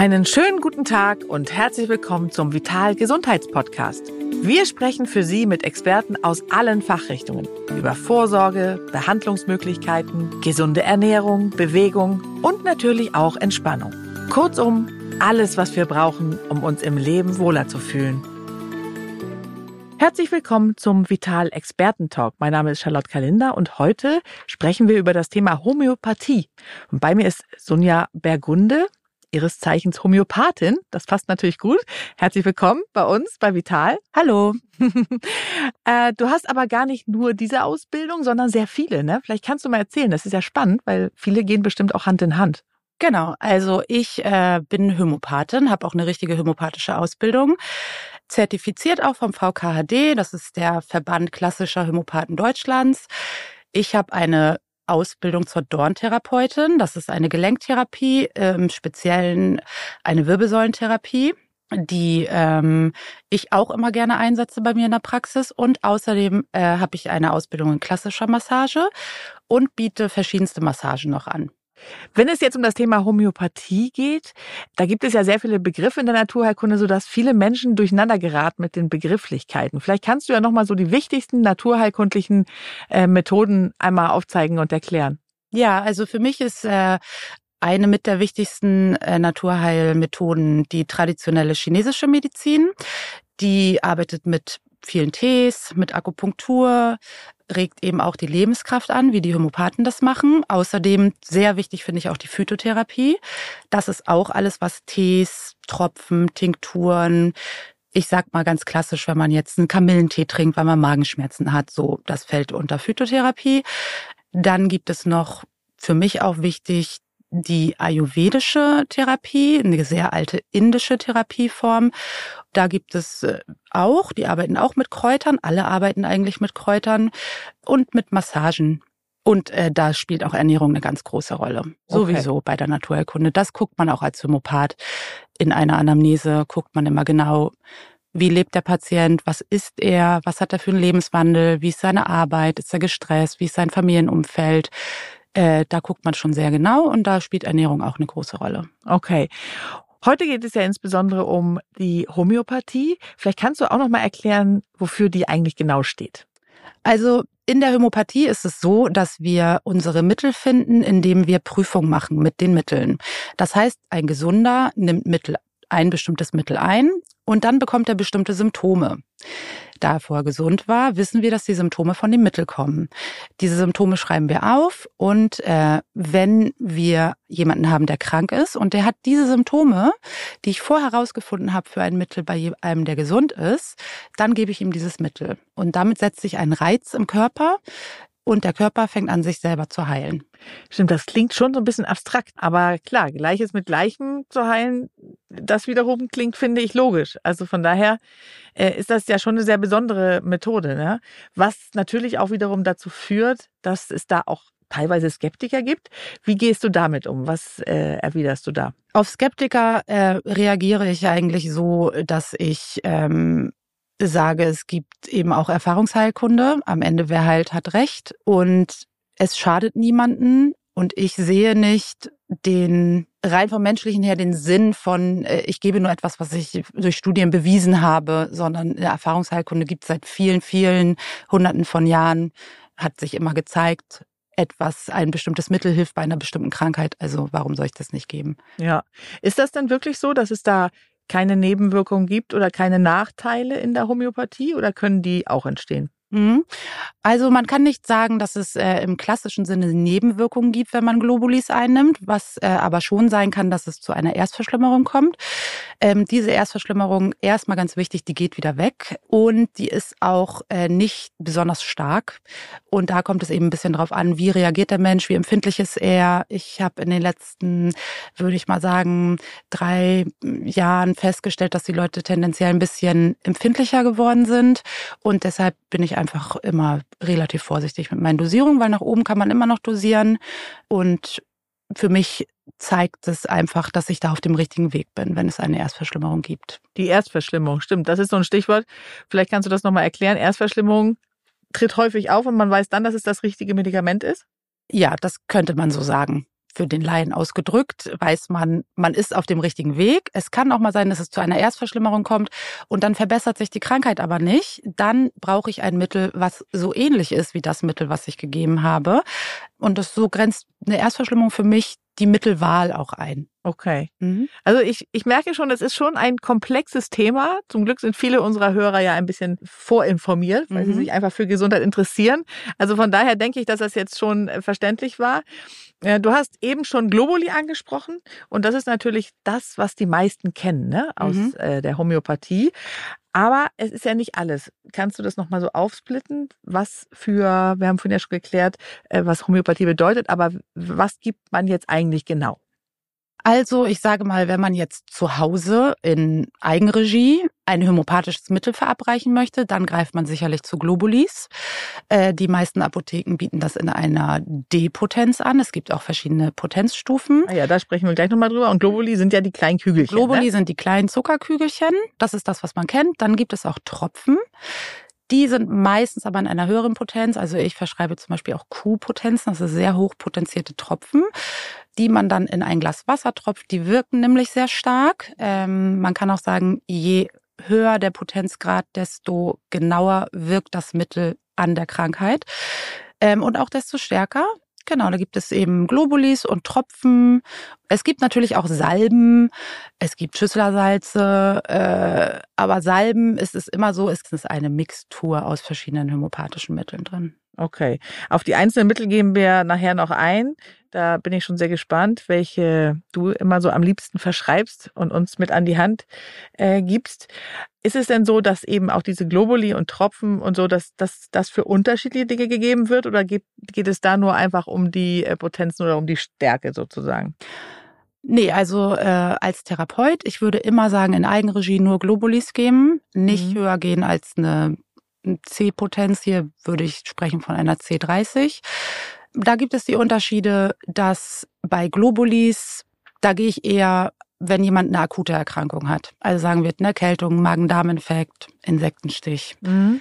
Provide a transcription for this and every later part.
Einen schönen guten Tag und herzlich willkommen zum Vital Gesundheitspodcast. Wir sprechen für Sie mit Experten aus allen Fachrichtungen über Vorsorge, Behandlungsmöglichkeiten, gesunde Ernährung, Bewegung und natürlich auch Entspannung. Kurzum, alles, was wir brauchen, um uns im Leben wohler zu fühlen. Herzlich willkommen zum Vital Experten Talk. Mein Name ist Charlotte Kalinda und heute sprechen wir über das Thema Homöopathie. Und bei mir ist Sonja Bergunde, ihres Zeichens Homöopathin. Das passt natürlich gut. Herzlich willkommen bei uns bei Vital. Hallo. äh, du hast aber gar nicht nur diese Ausbildung, sondern sehr viele. Ne? Vielleicht kannst du mal erzählen. Das ist ja spannend, weil viele gehen bestimmt auch Hand in Hand. Genau, also ich äh, bin Homöopathin, habe auch eine richtige homöopathische Ausbildung, zertifiziert auch vom VKHD, das ist der Verband klassischer Homöopathen Deutschlands. Ich habe eine Ausbildung zur Dorntherapeutin, das ist eine Gelenktherapie, im Speziellen eine Wirbelsäulentherapie die ähm, ich auch immer gerne einsetze bei mir in der Praxis. Und außerdem äh, habe ich eine Ausbildung in klassischer Massage und biete verschiedenste Massagen noch an. Wenn es jetzt um das Thema Homöopathie geht, da gibt es ja sehr viele Begriffe in der Naturheilkunde, sodass viele Menschen durcheinander geraten mit den Begrifflichkeiten. Vielleicht kannst du ja nochmal so die wichtigsten naturheilkundlichen äh, Methoden einmal aufzeigen und erklären. Ja, also für mich ist äh, eine mit der wichtigsten äh, Naturheilmethoden die traditionelle chinesische Medizin. Die arbeitet mit vielen Tees, mit Akupunktur, regt eben auch die Lebenskraft an, wie die Homöopathen das machen. Außerdem sehr wichtig finde ich auch die Phytotherapie. Das ist auch alles, was Tees, Tropfen, Tinkturen, ich sag mal ganz klassisch, wenn man jetzt einen Kamillentee trinkt, weil man Magenschmerzen hat, so, das fällt unter Phytotherapie. Dann gibt es noch für mich auch wichtig die ayurvedische Therapie, eine sehr alte indische Therapieform. Da gibt es äh, auch, die arbeiten auch mit Kräutern, alle arbeiten eigentlich mit Kräutern und mit Massagen. Und äh, da spielt auch Ernährung eine ganz große Rolle. Okay. Sowieso bei der Naturheilkunde. Das guckt man auch als Homöopath. In einer Anamnese guckt man immer genau, wie lebt der Patient, was isst er, was hat er für einen Lebenswandel, wie ist seine Arbeit, ist er gestresst, wie ist sein Familienumfeld, äh, da guckt man schon sehr genau und da spielt Ernährung auch eine große Rolle. Okay. Heute geht es ja insbesondere um die Homöopathie. Vielleicht kannst du auch noch mal erklären, wofür die eigentlich genau steht. Also in der Homöopathie ist es so, dass wir unsere Mittel finden, indem wir Prüfung machen mit den Mitteln. Das heißt, ein Gesunder nimmt Mittel, ein bestimmtes Mittel ein und dann bekommt er bestimmte Symptome da er vorher gesund war, wissen wir, dass die Symptome von dem Mittel kommen. Diese Symptome schreiben wir auf und äh, wenn wir jemanden haben, der krank ist und der hat diese Symptome, die ich vorher herausgefunden habe für ein Mittel bei einem, der gesund ist, dann gebe ich ihm dieses Mittel. Und damit setzt sich ein Reiz im Körper, und der Körper fängt an, sich selber zu heilen. Stimmt, das klingt schon so ein bisschen abstrakt, aber klar, Gleiches mit Gleichem zu heilen, das wiederum klingt, finde ich, logisch. Also von daher äh, ist das ja schon eine sehr besondere Methode, ne? was natürlich auch wiederum dazu führt, dass es da auch teilweise Skeptiker gibt. Wie gehst du damit um? Was äh, erwiderst du da? Auf Skeptiker äh, reagiere ich eigentlich so, dass ich ähm, sage, es gibt eben auch Erfahrungsheilkunde. Am Ende, wer heilt, hat recht. Und es schadet niemanden. Und ich sehe nicht den, rein vom menschlichen her, den Sinn von, äh, ich gebe nur etwas, was ich durch Studien bewiesen habe, sondern eine Erfahrungsheilkunde gibt es seit vielen, vielen Hunderten von Jahren, hat sich immer gezeigt, etwas, ein bestimmtes Mittel hilft bei einer bestimmten Krankheit. Also warum soll ich das nicht geben? Ja. Ist das denn wirklich so, dass es da keine Nebenwirkungen gibt oder keine Nachteile in der Homöopathie oder können die auch entstehen? Mhm. Also man kann nicht sagen, dass es äh, im klassischen Sinne Nebenwirkungen gibt, wenn man Globulis einnimmt, was äh, aber schon sein kann, dass es zu einer Erstverschlimmerung kommt. Ähm, diese Erstverschlimmerung, erstmal ganz wichtig, die geht wieder weg und die ist auch äh, nicht besonders stark. Und da kommt es eben ein bisschen drauf an, wie reagiert der Mensch, wie empfindlich ist er. Ich habe in den letzten, würde ich mal sagen, drei Jahren festgestellt, dass die Leute tendenziell ein bisschen empfindlicher geworden sind und deshalb bin ich einfach immer relativ vorsichtig mit meinen Dosierungen, weil nach oben kann man immer noch dosieren. Und für mich zeigt es einfach, dass ich da auf dem richtigen Weg bin, wenn es eine Erstverschlimmerung gibt. Die Erstverschlimmerung, stimmt. Das ist so ein Stichwort. Vielleicht kannst du das nochmal erklären. Erstverschlimmerung tritt häufig auf und man weiß dann, dass es das richtige Medikament ist? Ja, das könnte man so sagen. Für den Laien ausgedrückt, weiß man, man ist auf dem richtigen Weg. Es kann auch mal sein, dass es zu einer Erstverschlimmerung kommt und dann verbessert sich die Krankheit aber nicht. Dann brauche ich ein Mittel, was so ähnlich ist wie das Mittel, was ich gegeben habe. Und das so grenzt eine Erstverschlimmerung für mich die Mittelwahl auch ein. Okay. Mhm. Also ich, ich merke schon, es ist schon ein komplexes Thema. Zum Glück sind viele unserer Hörer ja ein bisschen vorinformiert, weil mhm. sie sich einfach für Gesundheit interessieren. Also von daher denke ich, dass das jetzt schon äh, verständlich war. Äh, du hast eben schon Globuli angesprochen und das ist natürlich das, was die meisten kennen ne? aus mhm. Äh, der Homöopathie. Aber es ist ja nicht alles. Kannst du das nochmal so aufsplitten? Was für, wir haben vorhin ja schon geklärt, was Homöopathie bedeutet, aber was gibt man jetzt eigentlich genau? Also ich sage mal, wenn man jetzt zu Hause in Eigenregie ein homöopathisches Mittel verabreichen möchte, dann greift man sicherlich zu Globulis. Äh, die meisten Apotheken bieten das in einer D-Potenz an. Es gibt auch verschiedene Potenzstufen. Ah ja, da sprechen wir gleich nochmal drüber. Und Globuli sind ja die kleinen Kügelchen. Globuli ne? sind die kleinen Zuckerkügelchen. Das ist das, was man kennt. Dann gibt es auch Tropfen. Die sind meistens aber in einer höheren Potenz. Also ich verschreibe zum Beispiel auch Q-Potenzen, also sehr hochpotenzierte Tropfen, die man dann in ein Glas Wasser tropft. Die wirken nämlich sehr stark. Ähm, man kann auch sagen, je höher der Potenzgrad, desto genauer wirkt das Mittel an der Krankheit. Ähm, und auch desto stärker. Genau, da gibt es eben Globulis und Tropfen. Es gibt natürlich auch Salben, es gibt Schüsslersalze, äh, aber Salben ist es immer so, ist es eine Mixtur aus verschiedenen homöopathischen Mitteln drin. Okay. Auf die einzelnen Mittel gehen wir nachher noch ein. Da bin ich schon sehr gespannt, welche du immer so am liebsten verschreibst und uns mit an die Hand äh, gibst. Ist es denn so, dass eben auch diese Globuli und Tropfen und so, dass, dass das für unterschiedliche Dinge gegeben wird oder geht, geht es da nur einfach um die äh, Potenzen oder um die Stärke sozusagen? Nee, also äh, als Therapeut, ich würde immer sagen, in Eigenregie nur Globulis geben, nicht mhm. höher gehen als eine C-Potenz. Hier würde ich sprechen von einer C30. Da gibt es die Unterschiede, dass bei Globulis, da gehe ich eher, wenn jemand eine akute Erkrankung hat. Also sagen wir eine Erkältung, Magen-Darm-Infekt, Insektenstich. Mhm.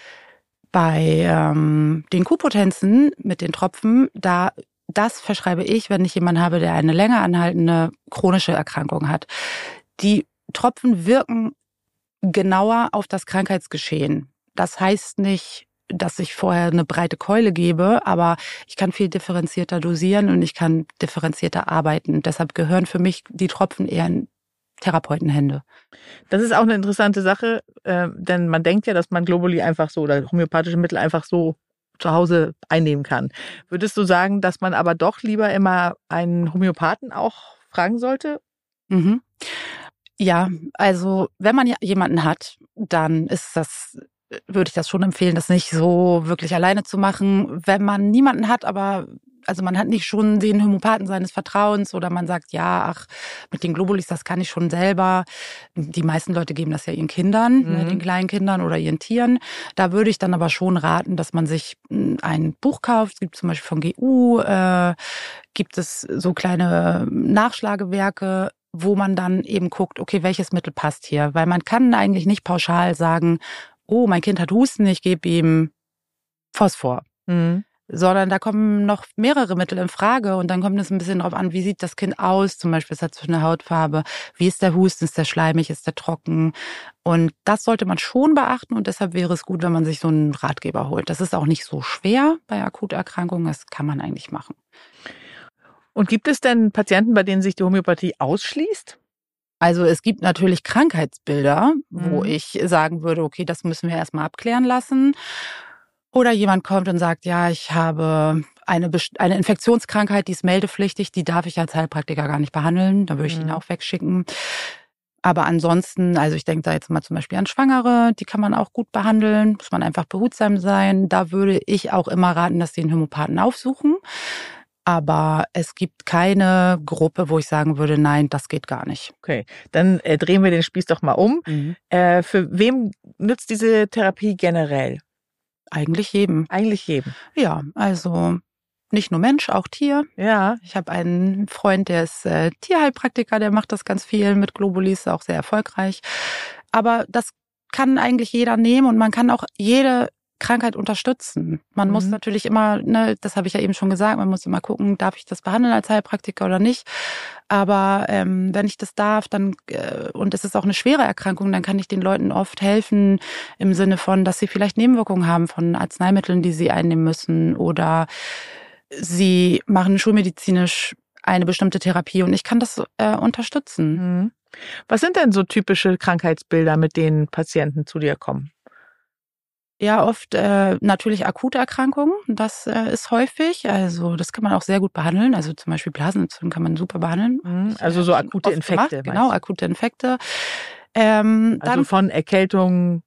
Bei ähm, den Q-Potenzen mit den Tropfen, da das verschreibe ich, wenn ich jemanden habe, der eine länger anhaltende chronische Erkrankung hat. Die Tropfen wirken genauer auf das Krankheitsgeschehen. Das heißt nicht, dass ich vorher eine breite Keule gebe, aber ich kann viel differenzierter dosieren und ich kann differenzierter arbeiten. Deshalb gehören für mich die Tropfen eher in Therapeutenhände. Das ist auch eine interessante Sache, äh, denn man denkt ja, dass man Globuli einfach so oder homöopathische Mittel einfach so zu Hause einnehmen kann. Würdest du sagen, dass man aber doch lieber immer einen Homöopathen auch fragen sollte? Mhm. Ja, also wenn man jemanden hat, dann ist das würde ich das schon empfehlen, das nicht so wirklich alleine zu machen. Wenn man niemanden hat, aber also man hat nicht schon den Homöopathen seines Vertrauens oder man sagt, ja, ach, mit den Globulis, das kann ich schon selber. Die meisten Leute geben das ja ihren Kindern, ne, mhm. ne, den kleinen Kindern oder ihren Tieren. Da würde ich dann aber schon raten, dass man sich hm, ein Buch kauft. Es gibt zum Beispiel von GU, äh, gibt es so kleine Nachschlagewerke, wo man dann eben guckt, okay, welches Mittel passt hier? Weil man kann eigentlich nicht pauschal sagen, oh, mein Kind hat Husten, ich gebe ihm Phosphor. Mhm. Sondern da kommen noch mehrere Mittel in Frage und dann kommt es ein bisschen darauf an, wie sieht das Kind aus, zum Beispiel, es hat so eine Hautfarbe, wie ist der Husten, ist der schleimig, ist der trocken und das sollte man schon beachten und deshalb wäre es gut, wenn man sich so einen Ratgeber holt. Das ist auch nicht so schwer bei Akuterkrankungen, das kann man eigentlich machen. Und gibt es denn Patienten, bei denen sich die Homöopathie ausschließt? Also es gibt natürlich Krankheitsbilder, wo mhm. ich sagen würde, okay, das müssen wir erstmal abklären lassen. Oder jemand kommt und sagt, ja, ich habe eine, eine Infektionskrankheit, die ist meldepflichtig, die darf ich als Heilpraktiker gar nicht behandeln. Da würde ich mhm. ihn auch wegschicken. Aber ansonsten, also ich denke da jetzt mal zum Beispiel an Schwangere, die kann man auch gut behandeln, muss man einfach behutsam sein. Da würde ich auch immer raten, dass sie einen Homöopathen aufsuchen. Aber es gibt keine Gruppe, wo ich sagen würde, nein, das geht gar nicht. Okay, dann äh, drehen wir den Spieß doch mal um. Mhm. Äh, für wem nützt diese Therapie generell? Eigentlich jedem. Eigentlich jedem. Ja, also nicht nur Mensch, auch Tier. Ja. Ich habe einen Freund, der ist äh, Tierheilpraktiker, der macht das ganz viel mit Globulis, auch sehr erfolgreich. Aber das kann eigentlich jeder nehmen und man kann auch jede Krankheit unterstützen. Man mhm. muss natürlich immer, ne, das habe ich ja eben schon gesagt, man muss immer gucken, darf ich das behandeln als Heilpraktiker oder nicht. Aber ähm, wenn ich das darf, dann äh, und es ist auch eine schwere Erkrankung, dann kann ich den Leuten oft helfen im Sinne von, dass sie vielleicht Nebenwirkungen haben von Arzneimitteln, die sie einnehmen müssen oder sie machen schulmedizinisch eine bestimmte Therapie und ich kann das äh, unterstützen. Mhm. Was sind denn so typische Krankheitsbilder, mit denen Patienten zu dir kommen? Ja, oft äh, natürlich akute Erkrankungen. Das äh, ist häufig. Also das kann man auch sehr gut behandeln. Also zum Beispiel Blasenentzündung kann man super behandeln. Mhm, also so akute Infekte. Genau, akute Infekte. Ähm, also dann, von Erkältung,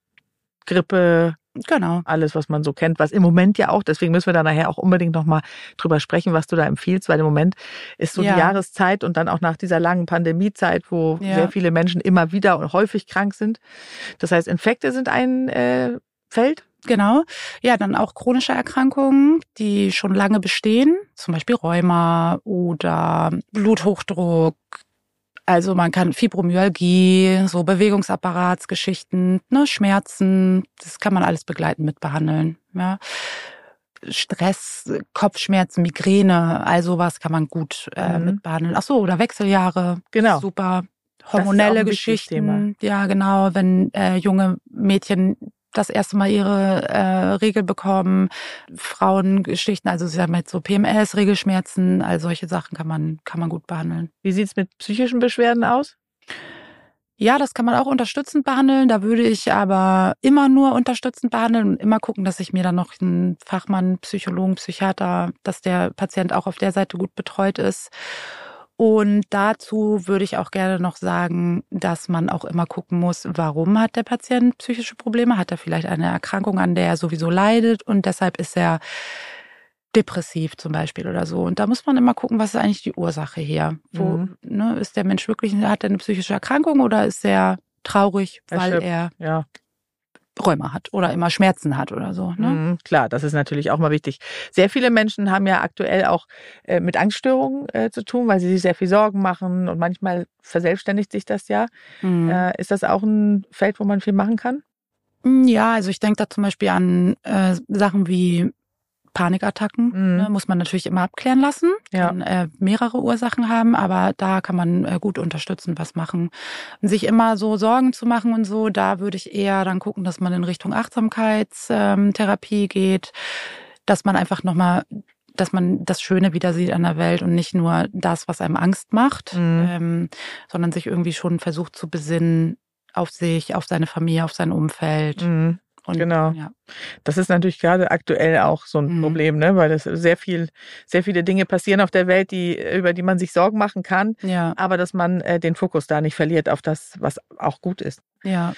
Grippe, Genau. Alles, was man so kennt, was im Moment ja auch, deswegen müssen wir da nachher auch unbedingt nochmal drüber sprechen, was du da empfiehlst, weil im Moment ist so ja. die Jahreszeit und dann auch nach dieser langen Pandemiezeit, wo ja. sehr viele Menschen immer wieder und häufig krank sind. Das heißt, Infekte sind ein äh, Feld. Genau. Ja, dann auch chronische Erkrankungen, die schon lange bestehen, zum Beispiel Rheuma oder Bluthochdruck, also man kann Fibromyalgie, so Bewegungsapparatsgeschichten, ne, Schmerzen, das kann man alles begleiten mit behandeln. Ja. Stress, Kopfschmerzen, Migräne, all sowas kann man gut äh, mhm. mit behandeln. Ach so, oder Wechseljahre. Genau. Super. Hormonelle Geschichten. Ja, genau. Wenn äh, junge Mädchen das erste Mal ihre äh, Regel bekommen, Frauengeschichten, also sie haben jetzt so PMS, Regelschmerzen, all solche Sachen kann man, kann man gut behandeln. Wie sieht's mit psychischen Beschwerden aus? Ja, das kann man auch unterstützend behandeln. Da würde ich aber immer nur unterstützend behandeln und immer gucken, dass ich mir dann noch einen Fachmann, Psychologen, Psychiater, dass der Patient auch auf der Seite gut betreut ist. Und dazu würde ich auch gerne noch sagen, dass man auch immer gucken muss, warum hat der Patient psychische Probleme? Hat er vielleicht eine Erkrankung, an der er sowieso leidet und deshalb ist er depressiv zum Beispiel oder so. Und da muss man immer gucken, was ist eigentlich die Ursache hier? Wo, mhm. ne, ist der Mensch wirklich, hat er eine psychische Erkrankung oder ist er traurig, weil er ja. Rheuma hat oder immer Schmerzen hat oder so. Ne? Mhm, klar, das ist natürlich auch mal wichtig. Sehr viele Menschen haben ja aktuell auch äh, mit Angststörungen äh, zu tun, weil sie sich sehr viel Sorgen machen und manchmal verselbstständigt sich das ja. Mhm. Äh, ist das auch ein Feld, wo man viel machen kann? Ja, also ich denke da zum Beispiel an äh, Sachen wie Panikattacken mhm. ne, muss man natürlich immer abklären lassen. Ja. Kann äh, mehrere Ursachen haben, aber da kann man äh, gut unterstützen, was machen. Und sich immer so Sorgen zu machen und so, da würde ich eher dann gucken, dass man in Richtung Achtsamkeitstherapie geht, dass man einfach nochmal dass man das Schöne wieder sieht an der Welt und nicht nur das, was einem Angst macht, mhm. ähm, sondern sich irgendwie schon versucht zu besinnen auf sich, auf seine Familie, auf sein Umfeld. Mhm. Und, genau. Ja. Das ist natürlich gerade aktuell auch so ein mhm. Problem, ne? weil es sehr viel, sehr viele Dinge passieren auf der Welt, die, über die man sich Sorgen machen kann, ja. aber dass man äh, den Fokus da nicht verliert auf das, was auch gut ist. Ja.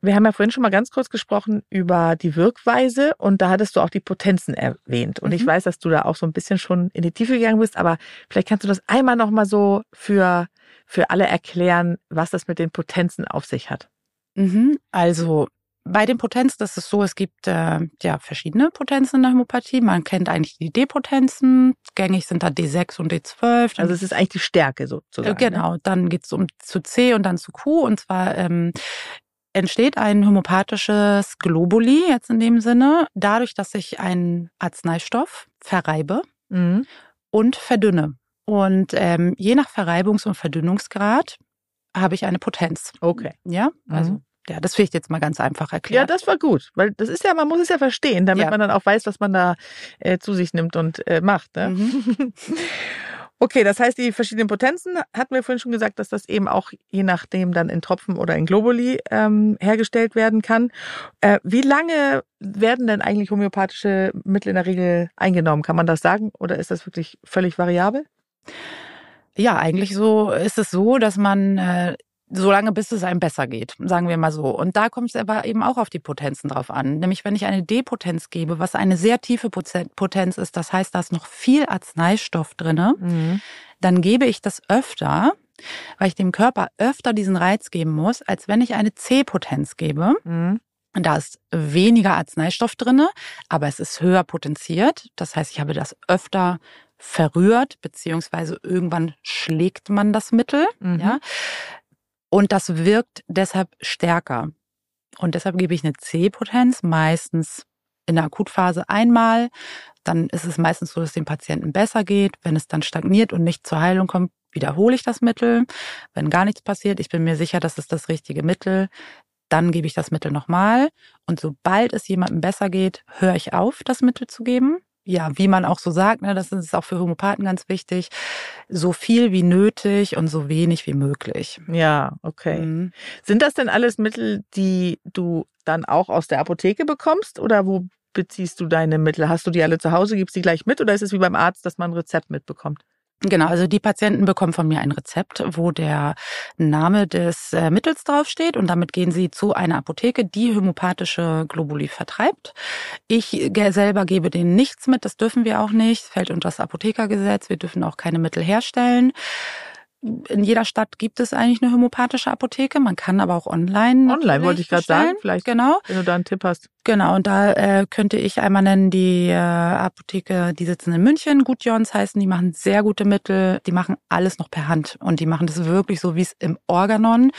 Wir haben ja vorhin schon mal ganz kurz gesprochen über die Wirkweise und da hattest du auch die Potenzen erwähnt. Und mhm. ich weiß, dass du da auch so ein bisschen schon in die Tiefe gegangen bist, aber vielleicht kannst du das einmal nochmal so für, für alle erklären, was das mit den Potenzen auf sich hat. Mhm. Also bei den Potenzen, das ist so, es gibt äh, ja verschiedene Potenzen in der Hämopathie. Man kennt eigentlich die D-Potenzen. Gängig sind da D6 und D12. Also es ist eigentlich die Stärke sozusagen. Äh, genau, ne? dann geht's um zu C und dann zu Q. Und zwar ähm, entsteht ein homopathisches Globuli jetzt in dem Sinne, dadurch, dass ich einen Arzneistoff verreibe mhm. und verdünne. Und ähm, je nach Verreibungs- und Verdünnungsgrad habe ich eine Potenz. Okay. Ja, also mhm. Ja, das finde ich jetzt mal ganz einfach erklärt. Ja, das war gut, weil das ist ja, man muss es ja verstehen, damit ja. man dann auch weiß, was man da äh, zu sich nimmt und äh, macht. Ne? Mhm. okay, das heißt, die verschiedenen Potenzen hatten wir vorhin schon gesagt, dass das eben auch je nachdem dann in Tropfen oder in Globuli ähm, hergestellt werden kann. Äh, wie lange werden denn eigentlich homöopathische Mittel in der Regel eingenommen? Kann man das sagen oder ist das wirklich völlig variabel? Ja, eigentlich so ist es so, dass man äh, solange bis es einem besser geht, sagen wir mal so. Und da kommt es aber eben auch auf die Potenzen drauf an. Nämlich wenn ich eine Depotenz gebe, was eine sehr tiefe Potenz ist, das heißt, da ist noch viel Arzneistoff drinne, mhm. dann gebe ich das öfter, weil ich dem Körper öfter diesen Reiz geben muss, als wenn ich eine C-Potenz gebe. Mhm. Da ist weniger Arzneistoff drinne, aber es ist höher potenziert. Das heißt, ich habe das öfter verrührt, beziehungsweise irgendwann schlägt man das Mittel. Mhm. Ja. Und das wirkt deshalb stärker. Und deshalb gebe ich eine C-Potenz, meistens in der Akutphase einmal. Dann ist es meistens so, dass dem Patienten besser geht. Wenn es dann stagniert und nicht zur Heilung kommt, wiederhole ich das Mittel. Wenn gar nichts passiert, ich bin mir sicher, das ist das richtige Mittel, dann gebe ich das Mittel nochmal. Und sobald es jemandem besser geht, höre ich auf, das Mittel zu geben ja, wie man auch so sagt, ne, das ist auch für Homopathen ganz wichtig, so viel wie nötig und so wenig wie möglich. Ja, okay. Mhm. Sind das denn alles Mittel, die du dann auch aus der Apotheke bekommst oder wo beziehst du deine Mittel? Hast du die alle zu Hause, gibst die gleich mit oder ist es wie beim Arzt, dass man ein Rezept mitbekommt? Genau, also die Patienten bekommen von mir ein Rezept, wo der Name des äh, Mittels draufsteht und damit gehen sie zu einer Apotheke, die homöopathische Globuli vertreibt. Ich selber gebe denen nichts mit, das dürfen wir auch nicht, fällt unter das Apothekergesetz, wir dürfen auch keine Mittel herstellen in jeder Stadt gibt es eigentlich eine homöopathische Apotheke. Man kann aber auch online. Online wollte ich gerade sagen, vielleicht. Genau. Wenn du da einen Tipp hast. Genau. Und da äh, könnte ich einmal nennen die äh, Apotheke, die sitzen in München. Gutjons heißen, die machen sehr gute Mittel. Die machen alles noch per Hand und die machen das wirklich so, wie es im Organon.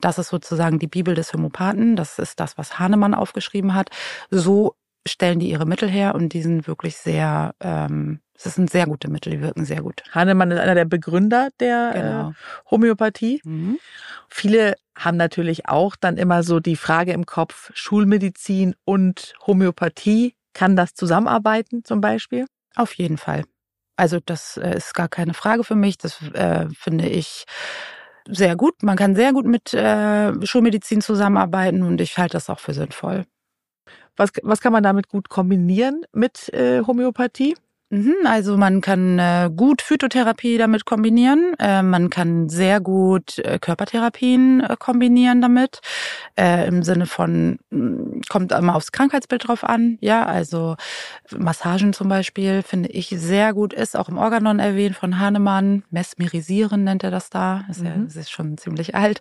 Das ist sozusagen die Bibel des Homöopathen. Das ist das, was Hahnemann aufgeschrieben hat. So stellen die ihre Mittel her und die sind wirklich sehr ähm, das sind sehr gute Mittel, die wirken sehr gut. Hahnemann ist einer der Begründer der äh, genau. äh, Homöopathie. Mhm. Viele haben natürlich auch dann immer so die Frage im Kopf, Schulmedizin und Homöopathie, kann das zusammenarbeiten zum Beispiel? Auf jeden Fall. Also das äh, ist gar keine Frage für mich. Das äh, finde ich sehr gut. Man kann sehr gut mit äh, Schulmedizin zusammenarbeiten und ich halte das auch für sinnvoll. Was, was kann man damit gut kombinieren mit äh, Homöopathie? Mhm, also man kann äh, gut Phytotherapie damit kombinieren, äh, man kann sehr gut äh, Körpertherapien äh, kombinieren damit, äh, im Sinne von, mm, kommt immer aufs Krankheitsbild drauf an, ja, also Massagen zum Beispiel finde ich sehr gut, ist auch im Organon erwähnt von Hahnemann, mesmerisieren nennt er das da, ist, mhm. ja, das ist schon ziemlich alt.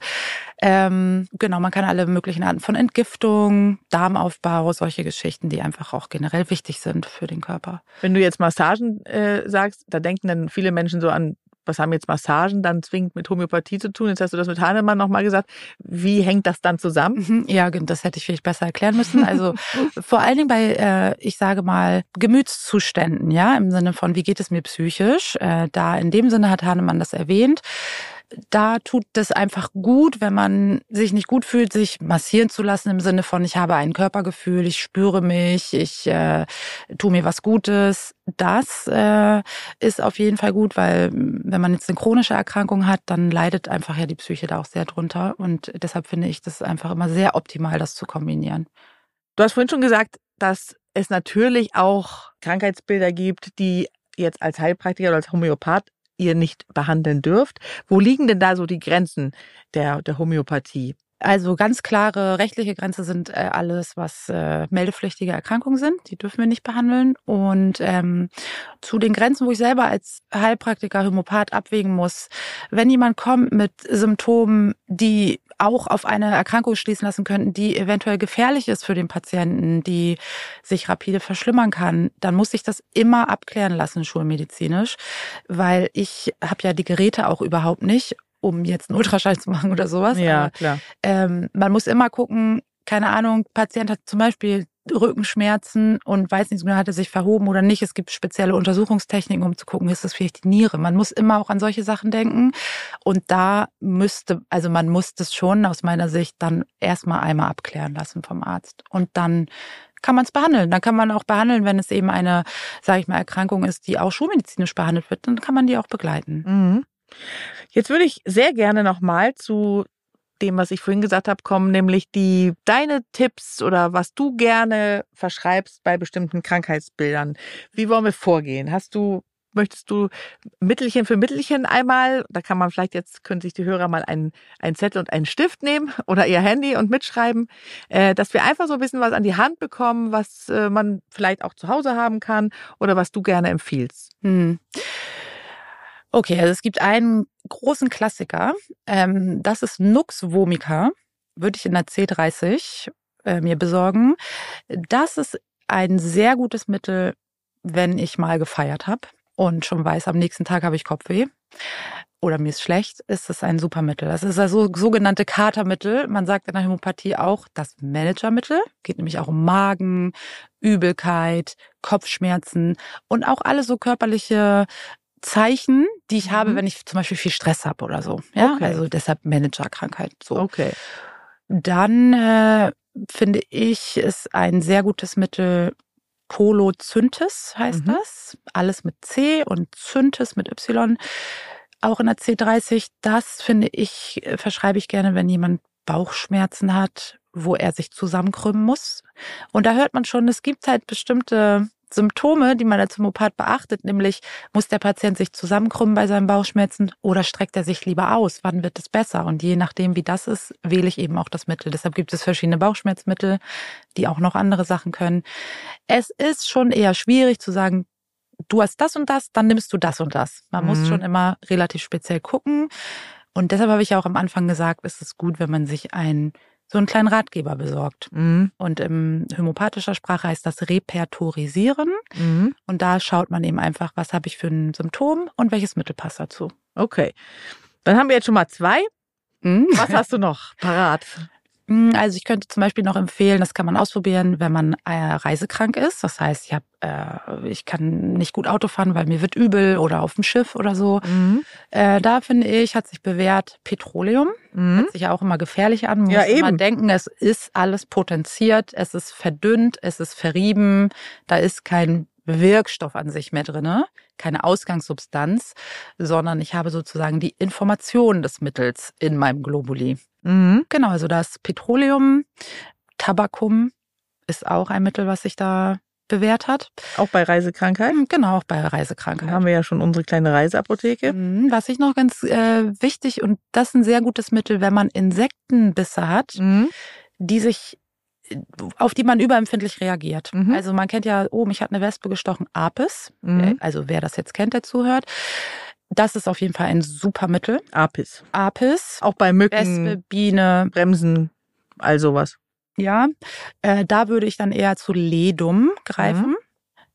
Ähm, genau, man kann alle möglichen Arten von Entgiftung, Darmaufbau, solche Geschichten, die einfach auch generell wichtig sind für den Körper. Wenn du jetzt Massagen Massagen äh, sagst, da denken dann viele Menschen so an, was haben jetzt Massagen dann zwingend mit Homöopathie zu tun? Jetzt hast du das mit Hahnemann nochmal gesagt. Wie hängt das dann zusammen? Mhm, ja, das hätte ich vielleicht besser erklären müssen. Also vor allen Dingen bei, äh, ich sage mal, Gemütszuständen, ja, im Sinne von, wie geht es mir psychisch? Äh, da in dem Sinne hat Hahnemann das erwähnt da tut es einfach gut, wenn man sich nicht gut fühlt, sich massieren zu lassen im Sinne von, ich habe ein Körpergefühl, ich spüre mich, ich äh, tue mir was Gutes. Das äh, ist auf jeden Fall gut, weil wenn man jetzt eine chronische Erkrankung hat, dann leidet einfach ja die Psyche da auch sehr drunter. Und deshalb finde ich das einfach immer sehr optimal, das zu kombinieren. Du hast vorhin schon gesagt, dass es natürlich auch Krankheitsbilder gibt, die jetzt als Heilpraktiker oder als Homöopath ihr nicht behandeln dürft. Wo liegen denn da so die Grenzen der, der Homöopathie? Also ganz klare rechtliche Grenze sind äh, alles, was äh, meldepflichtige Erkrankungen sind. Die dürfen wir nicht behandeln. Und ähm, zu den Grenzen, wo ich selber als Heilpraktiker, Homöopath abwägen muss, wenn jemand kommt mit Symptomen, die auch auf eine Erkrankung schließen lassen könnten, die eventuell gefährlich ist für den Patienten, die sich rapide verschlimmern kann, dann muss ich das immer abklären lassen, schulmedizinisch, weil ich habe ja die Geräte auch überhaupt nicht um jetzt einen Ultraschall zu machen oder sowas. Ja, Aber, klar. Ähm, man muss immer gucken, keine Ahnung, Patient hat zum Beispiel Rückenschmerzen und weiß nicht hat er sich verhoben oder nicht. Es gibt spezielle Untersuchungstechniken, um zu gucken, ist das vielleicht die Niere. Man muss immer auch an solche Sachen denken. Und da müsste, also man muss das schon aus meiner Sicht dann erstmal einmal abklären lassen vom Arzt. Und dann kann man es behandeln. Dann kann man auch behandeln, wenn es eben eine, sage ich mal, Erkrankung ist, die auch schulmedizinisch behandelt wird, dann kann man die auch begleiten. Mhm. Jetzt würde ich sehr gerne nochmal zu dem, was ich vorhin gesagt habe, kommen, nämlich die deine Tipps oder was du gerne verschreibst bei bestimmten Krankheitsbildern. Wie wollen wir vorgehen? Hast du möchtest du Mittelchen für Mittelchen einmal, da kann man vielleicht jetzt, können sich die Hörer mal einen, einen Zettel und einen Stift nehmen oder ihr Handy und mitschreiben, äh, dass wir einfach so ein bisschen was an die Hand bekommen, was äh, man vielleicht auch zu Hause haben kann oder was du gerne empfiehlst. Hm. Okay, also es gibt einen großen Klassiker. Ähm, das ist Nux vomica. Würde ich in der C30 äh, mir besorgen. Das ist ein sehr gutes Mittel, wenn ich mal gefeiert habe und schon weiß, am nächsten Tag habe ich Kopfweh oder mir ist schlecht, ist es ein Supermittel. Das ist also sogenannte Katermittel. Man sagt in der Hämopathie auch das Managermittel. Geht nämlich auch um Magen, Übelkeit, Kopfschmerzen und auch alle so körperliche Zeichen, die ich mhm. habe, wenn ich zum Beispiel viel Stress habe oder so. Ja, okay. also deshalb Managerkrankheit. So. Okay. Dann äh, finde ich, ist ein sehr gutes Mittel Polozyntes heißt mhm. das. Alles mit C und Zyntes mit Y. Auch in der C30. Das finde ich, äh, verschreibe ich gerne, wenn jemand Bauchschmerzen hat, wo er sich zusammenkrümmen muss. Und da hört man schon, es gibt halt bestimmte Symptome, die man als Homöopath beachtet, nämlich muss der Patient sich zusammenkrümmen bei seinen Bauchschmerzen oder streckt er sich lieber aus? Wann wird es besser? Und je nachdem, wie das ist, wähle ich eben auch das Mittel. Deshalb gibt es verschiedene Bauchschmerzmittel, die auch noch andere Sachen können. Es ist schon eher schwierig zu sagen, du hast das und das, dann nimmst du das und das. Man mhm. muss schon immer relativ speziell gucken. Und deshalb habe ich ja auch am Anfang gesagt, es ist gut, wenn man sich ein so einen kleinen Ratgeber besorgt. Mhm. Und in homöopathischer Sprache heißt das Repertorisieren. Mhm. Und da schaut man eben einfach, was habe ich für ein Symptom und welches Mittel passt dazu. Okay. Dann haben wir jetzt schon mal zwei. Mhm. Was hast du noch parat? Hm, also ich könnte zum Beispiel noch empfehlen, das kann man ausprobieren, wenn man äh, reisekrank ist. Das heißt, ich, hab, äh, ich kann nicht gut Auto fahren, weil mir wird übel oder auf dem Schiff oder so. Mhm. Äh, da finde ich, hat sich bewährt Petroleum. Mhm. Hört sich ja auch immer gefährlich an. Man ja, muss eben. immer denken, es ist alles potenziert, es ist verdünnt, es ist verrieben, da ist kein Wirkstoff an sich mehr drinne, keine Ausgangssubstanz, sondern ich habe sozusagen die Information des Mittels in meinem Globuli. Mhm. Genau, also das Petroleum, Tabakum ist auch ein Mittel, was sich da bewährt hat. Auch bei Reisekrankheit? Mhm, genau, auch bei Reisekrankheit. Dann haben wir ja schon unsere kleine Reiseapotheke. Mhm, was ich noch ganz äh, wichtig und das ist ein sehr gutes Mittel, wenn man Insektenbisse hat, mhm. die sich auf die man überempfindlich reagiert. Mhm. Also man kennt ja, oh, mich hat eine Wespe gestochen, Apis. Mhm. Also wer das jetzt kennt, der zuhört. Das ist auf jeden Fall ein super Mittel. Apis. Apis. Auch bei Mücken. Wespe, Biene. Bremsen, all sowas. Ja, äh, da würde ich dann eher zu Ledum greifen. Mhm.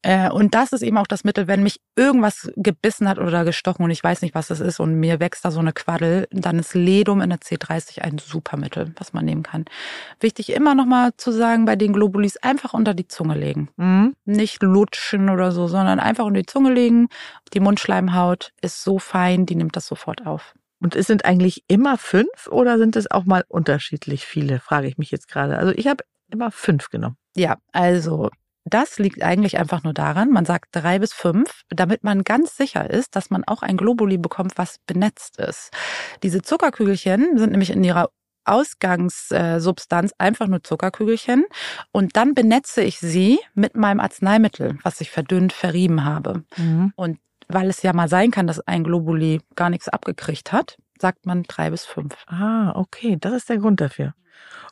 Äh, und das ist eben auch das Mittel, wenn mich irgendwas gebissen hat oder gestochen und ich weiß nicht, was das ist und mir wächst da so eine Quaddel, dann ist Ledum in der C30 ein super Mittel, was man nehmen kann. Wichtig immer nochmal zu sagen, bei den Globulis einfach unter die Zunge legen. Mhm. Nicht lutschen oder so, sondern einfach unter die Zunge legen. Die Mundschleimhaut ist so fein, die nimmt das sofort auf. Und es sind eigentlich immer fünf oder sind es auch mal unterschiedlich viele, frage ich mich jetzt gerade. Also ich habe immer fünf genommen. Ja, also das liegt eigentlich einfach nur daran, man sagt drei bis fünf, damit man ganz sicher ist, dass man auch ein Globuli bekommt, was benetzt ist. Diese Zuckerkügelchen sind nämlich in ihrer Ausgangssubstanz einfach nur Zuckerkügelchen und dann benetze ich sie mit meinem Arzneimittel, was ich verdünnt verrieben habe. Mhm. Und weil es ja mal sein kann, dass ein Globuli gar nichts abgekriegt hat, sagt man drei bis fünf. Ah, okay, das ist der Grund dafür.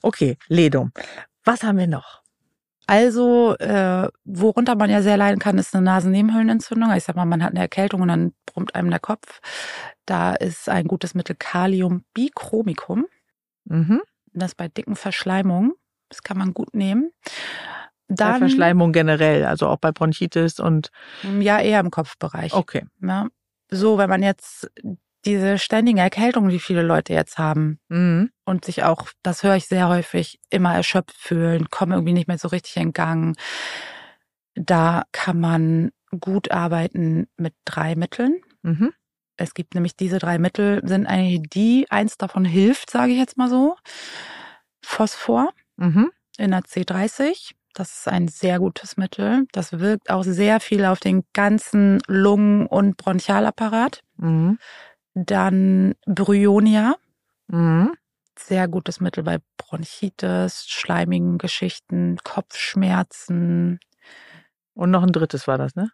Okay, Ledum. Was haben wir noch? Also, äh, worunter man ja sehr leiden kann, ist eine Nasennebenhöhlenentzündung. Ich sag mal, man hat eine Erkältung und dann brummt einem der Kopf. Da ist ein gutes Mittel Kaliumbichromicum. Mhm. Das bei dicken Verschleimungen. Das kann man gut nehmen. Dann, bei Verschleimung generell, also auch bei Bronchitis und. Ja, eher im Kopfbereich. Okay. Ja. So, wenn man jetzt diese ständigen Erkältungen, die viele Leute jetzt haben mhm. und sich auch, das höre ich sehr häufig, immer erschöpft fühlen, kommen irgendwie nicht mehr so richtig in Gang. Da kann man gut arbeiten mit drei Mitteln. Mhm. Es gibt nämlich diese drei Mittel, sind eigentlich die, eins davon hilft, sage ich jetzt mal so. Phosphor mhm. in der C30. Das ist ein sehr gutes Mittel. Das wirkt auch sehr viel auf den ganzen Lungen- und Bronchialapparat. Mhm. Dann Bryonia. Mhm. Sehr gutes Mittel bei Bronchitis, schleimigen Geschichten, Kopfschmerzen. Und noch ein drittes war das, ne?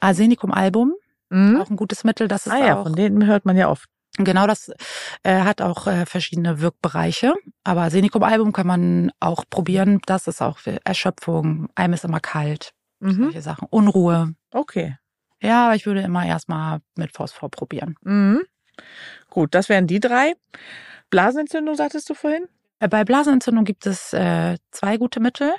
Arsenicum album. Mhm. Auch ein gutes Mittel. Das ist ah ja, auch, von denen hört man ja oft. Genau, das äh, hat auch äh, verschiedene Wirkbereiche. Aber Arsenicum album kann man auch probieren. Das ist auch für Erschöpfung. Einem ist immer kalt. Mhm. Solche Sachen. Unruhe. Okay. Ja, aber ich würde immer erstmal mit Phosphor probieren. Mhm. Gut, das wären die drei. Blasenentzündung, sagtest du vorhin? Äh, bei Blasenentzündung gibt es äh, zwei gute Mittel.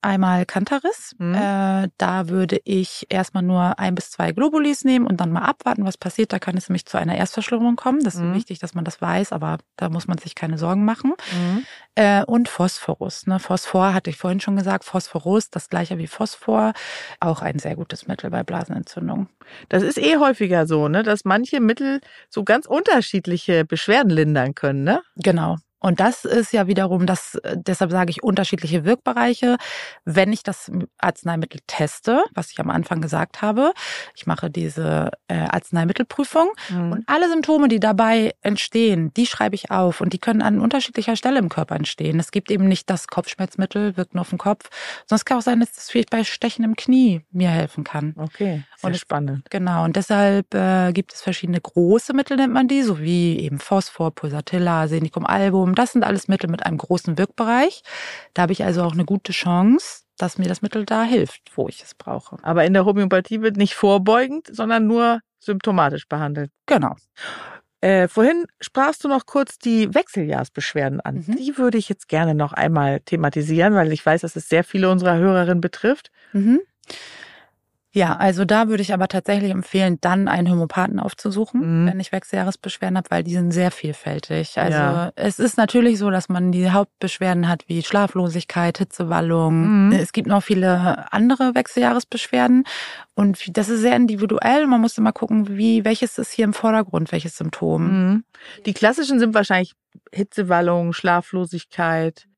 Einmal Cantaris. Mhm. Äh, da würde ich erstmal nur ein bis zwei Globulis nehmen und dann mal abwarten, was passiert. Da kann es nämlich zu einer Erstverschlimmerung kommen. Das ist mhm. wichtig, dass man das weiß, aber da muss man sich keine Sorgen machen. Mhm. Äh, und Phosphorus. Ne? Phosphor hatte ich vorhin schon gesagt. Phosphorus, das gleiche wie Phosphor. Auch ein sehr gutes Mittel bei Blasenentzündung. Das ist eh häufiger so, ne? dass manche Mittel so ganz unterschiedliche Beschwerden lindern können. Ne? Genau. Und das ist ja wiederum das, äh, deshalb sage ich unterschiedliche Wirkbereiche. Wenn ich das Arzneimittel teste, was ich am Anfang gesagt habe, ich mache diese äh, Arzneimittelprüfung mhm. und alle Symptome, die dabei entstehen, die schreibe ich auf und die können an unterschiedlicher Stelle im Körper entstehen. Es gibt eben nicht das Kopfschmerzmittel, wirkt nur auf den Kopf, sondern es kann auch sein, dass das vielleicht bei Stechen im Knie mir helfen kann. Okay, sehr und spannend. genau, und deshalb äh, gibt es verschiedene große Mittel, nennt man die, so wie eben Phosphor, Pulsatilla, Arsenicum album, Chrom. Das sind alles Mittel mit einem großen Wirkbereich. Da habe ich also auch eine gute Chance, dass mir das Mittel da hilft, wo ich es brauche. Aber in der Homöopathie wird nicht vorbeugend, sondern nur symptomatisch behandelt. Genau. Äh, vorhin sprachst du noch kurz die Wechseljahrsbeschwerden an. Mhm. Die würde ich jetzt gerne noch einmal thematisieren, weil ich weiß, dass es sehr viele unserer Hörerinnen betrifft. Mhm. Ja, also da würde ich aber tatsächlich empfehlen, dann einen Homöopathen aufzusuchen, mhm. wenn ich Wechseljahresbeschwerden habe, weil die sind sehr vielfältig. Also ja. es ist natürlich so, dass man die Hauptbeschwerden hat wie Schlaflosigkeit, Hitzewallung. Mhm. Es gibt noch viele andere Wechseljahresbeschwerden und das ist sehr individuell. Man muss immer gucken, wie welches ist hier im Vordergrund, welches Symptom. Mhm. Die klassischen sind wahrscheinlich Hitzewallung, Schlaflosigkeit.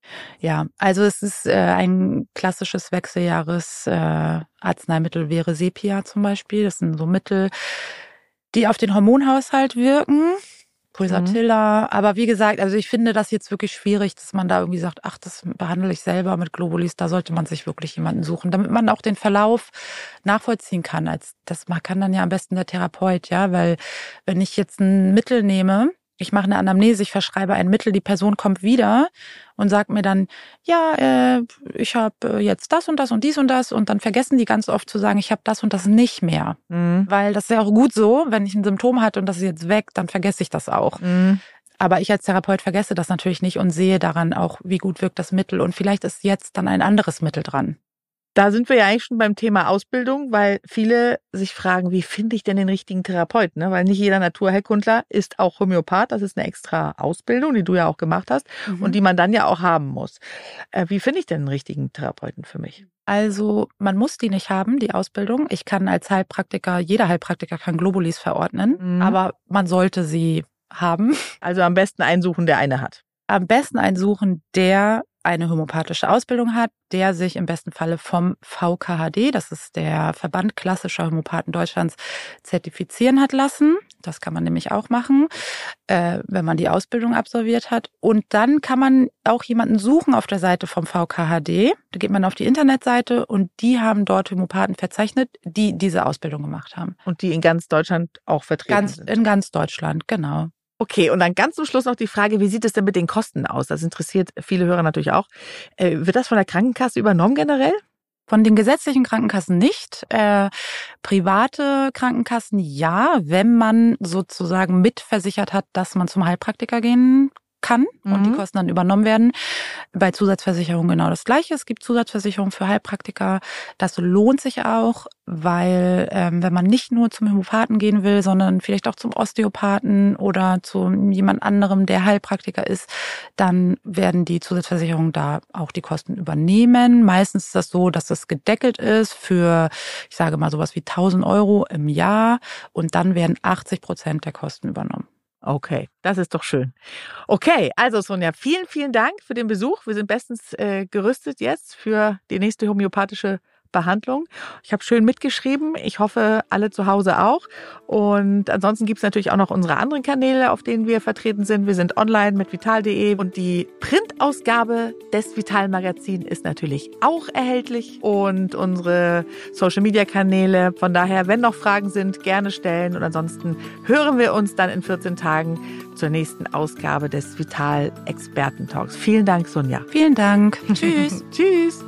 Ja, also es ist äh, ein klassisches Wechseljahresarzneimittel äh, wäre Sepia zum Beispiel. Das sind so Mittel, die auf den Hormonhaushalt wirken. Pulsatilla. Mhm. Aber wie gesagt, also ich finde das jetzt wirklich schwierig, dass man da irgendwie sagt, ach, das behandle ich selber mit Globulis. Da sollte man sich wirklich jemanden suchen, damit man auch den Verlauf nachvollziehen kann. Als das kann dann ja am besten der Therapeut, ja, weil wenn ich jetzt ein Mittel nehme, ich mache eine Anamnese, ich verschreibe ein Mittel, die Person kommt wieder und sagt mir dann, ja, äh, ich habe äh, jetzt das und das und dies und das und dann vergessen die ganz oft zu sagen, ich habe das und das nicht mehr. Mhm. Weil das ist ja auch gut so, wenn ich ein Symptom hatte und das ist jetzt weg, dann vergesse ich das auch. Mhm. Aber ich als Therapeut vergesse das natürlich nicht und sehe daran auch, wie gut wirkt das Mittel und vielleicht ist jetzt dann ein anderes Mittel dran. Da sind wir ja eigentlich schon beim Thema Ausbildung, weil viele sich fragen, wie finde ich denn den richtigen Therapeuten? Ne? Weil nicht jeder Naturheilkundler ist auch Homöopath. Das ist eine extra Ausbildung, die du ja auch gemacht hast mhm. und die man dann ja auch haben muss. Äh, wie finde ich denn den richtigen Therapeuten für mich? Also man muss die nicht haben, die Ausbildung. Ich kann als Heilpraktiker, jeder Heilpraktiker kann Globulis verordnen, mhm. aber man sollte sie haben. Also am besten einsuchen, der eine hat. Am besten einsuchen, der eine homöopathische Ausbildung hat, der sich im besten Falle vom VKHD, das ist der Verband klassischer Homöopathen Deutschlands, zertifizieren hat lassen. Das kann man nämlich auch machen, äh, wenn man die Ausbildung absolviert hat. Und dann kann man auch jemanden suchen auf der Seite vom VKHD. Da geht man auf die Internetseite und die haben dort Homöopathen verzeichnet, die diese Ausbildung gemacht haben. Und die in ganz Deutschland auch vertreten ganz, sind. In ganz Deutschland, genau. Okay, und dann ganz zum Schluss noch die Frage, wie sieht es denn mit den Kosten aus? Das interessiert viele Hörer natürlich auch. Äh, wird das von der Krankenkasse übernommen generell? Von den gesetzlichen Krankenkassen nicht. Äh, private Krankenkassen ja, wenn man sozusagen mitversichert hat, dass man zum Heilpraktiker gehen kann und mhm. die Kosten dann übernommen werden. Bei Zusatzversicherungen genau das Gleiche. Es gibt Zusatzversicherungen für Heilpraktiker. Das lohnt sich auch, weil ähm, wenn man nicht nur zum Homöopathen gehen will, sondern vielleicht auch zum Osteopathen oder zu jemand anderem, der Heilpraktiker ist, dann werden die Zusatzversicherungen da auch die Kosten übernehmen. Meistens ist das so, dass es gedeckelt ist für, ich sage mal sowas wie 1000 Euro im Jahr und dann werden 80 Prozent der Kosten übernommen. Okay, das ist doch schön. Okay, also Sonja, vielen, vielen Dank für den Besuch. Wir sind bestens äh, gerüstet jetzt für die nächste homöopathische Behandlung. Ich habe schön mitgeschrieben. Ich hoffe, alle zu Hause auch. Und ansonsten gibt es natürlich auch noch unsere anderen Kanäle, auf denen wir vertreten sind. Wir sind online mit vital.de und die Printausgabe des Vital Magazin ist natürlich auch erhältlich und unsere Social Media Kanäle. Von daher, wenn noch Fragen sind, gerne stellen und ansonsten hören wir uns dann in 14 Tagen zur nächsten Ausgabe des Vital Experten Talks. Vielen Dank, Sonja. Vielen Dank. Tschüss. Tschüss.